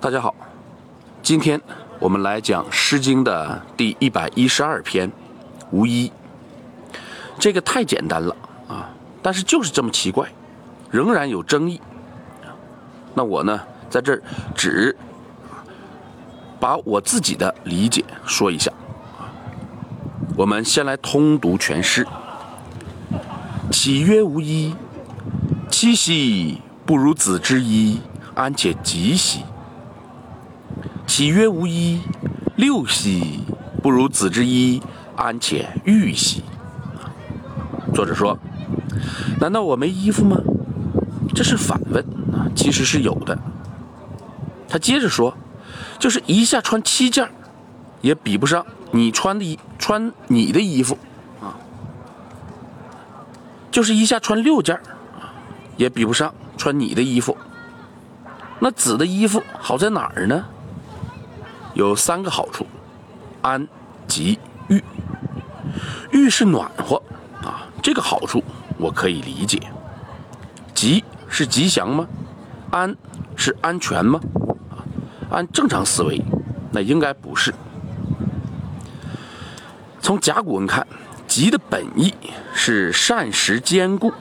大家好，今天我们来讲《诗经》的第一百一十二篇《无衣》。这个太简单了啊，但是就是这么奇怪，仍然有争议。那我呢，在这儿只把我自己的理解说一下。我们先来通读全诗：“岂曰无衣？七夕不如子之衣，安且及兮？岂曰无衣？六兮不如子之衣，安且欲兮？”作者说：“难道我没衣服吗？”这是反问，其实是有的。他接着说：“就是一下穿七件也比不上你穿的衣穿你的衣服啊；就是一下穿六件，也比不上穿你的衣服。那子的衣服好在哪儿呢？有三个好处：安、吉、玉。玉是暖和啊。”这个好处我可以理解，吉是吉祥吗？安是安全吗？按正常思维，那应该不是。从甲骨文看，吉的本意是膳食坚固，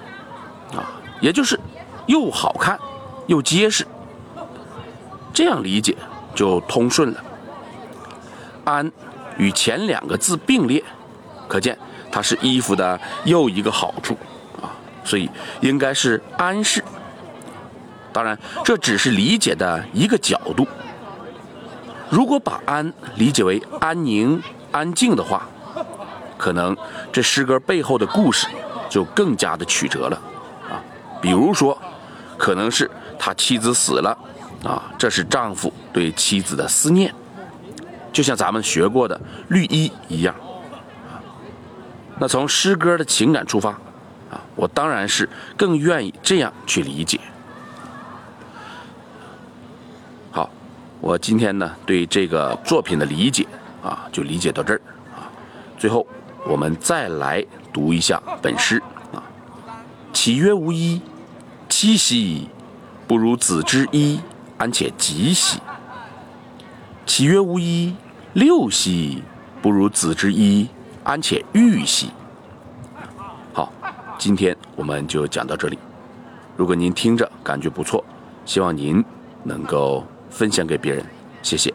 啊，也就是又好看又结实。这样理解就通顺了。安与前两个字并列，可见。它是衣服的又一个好处啊，所以应该是安适。当然，这只是理解的一个角度。如果把安理解为安宁、安静的话，可能这诗歌背后的故事就更加的曲折了啊。比如说，可能是他妻子死了啊，这是丈夫对妻子的思念，就像咱们学过的绿衣一样。那从诗歌的情感出发，啊，我当然是更愿意这样去理解。好，我今天呢对这个作品的理解啊，就理解到这儿啊。最后，我们再来读一下本诗啊：“岂曰无衣？七夕不如子之衣，安且及兮？岂曰无衣？六兮不如子之衣。”安且欲兮。好，今天我们就讲到这里。如果您听着感觉不错，希望您能够分享给别人，谢谢。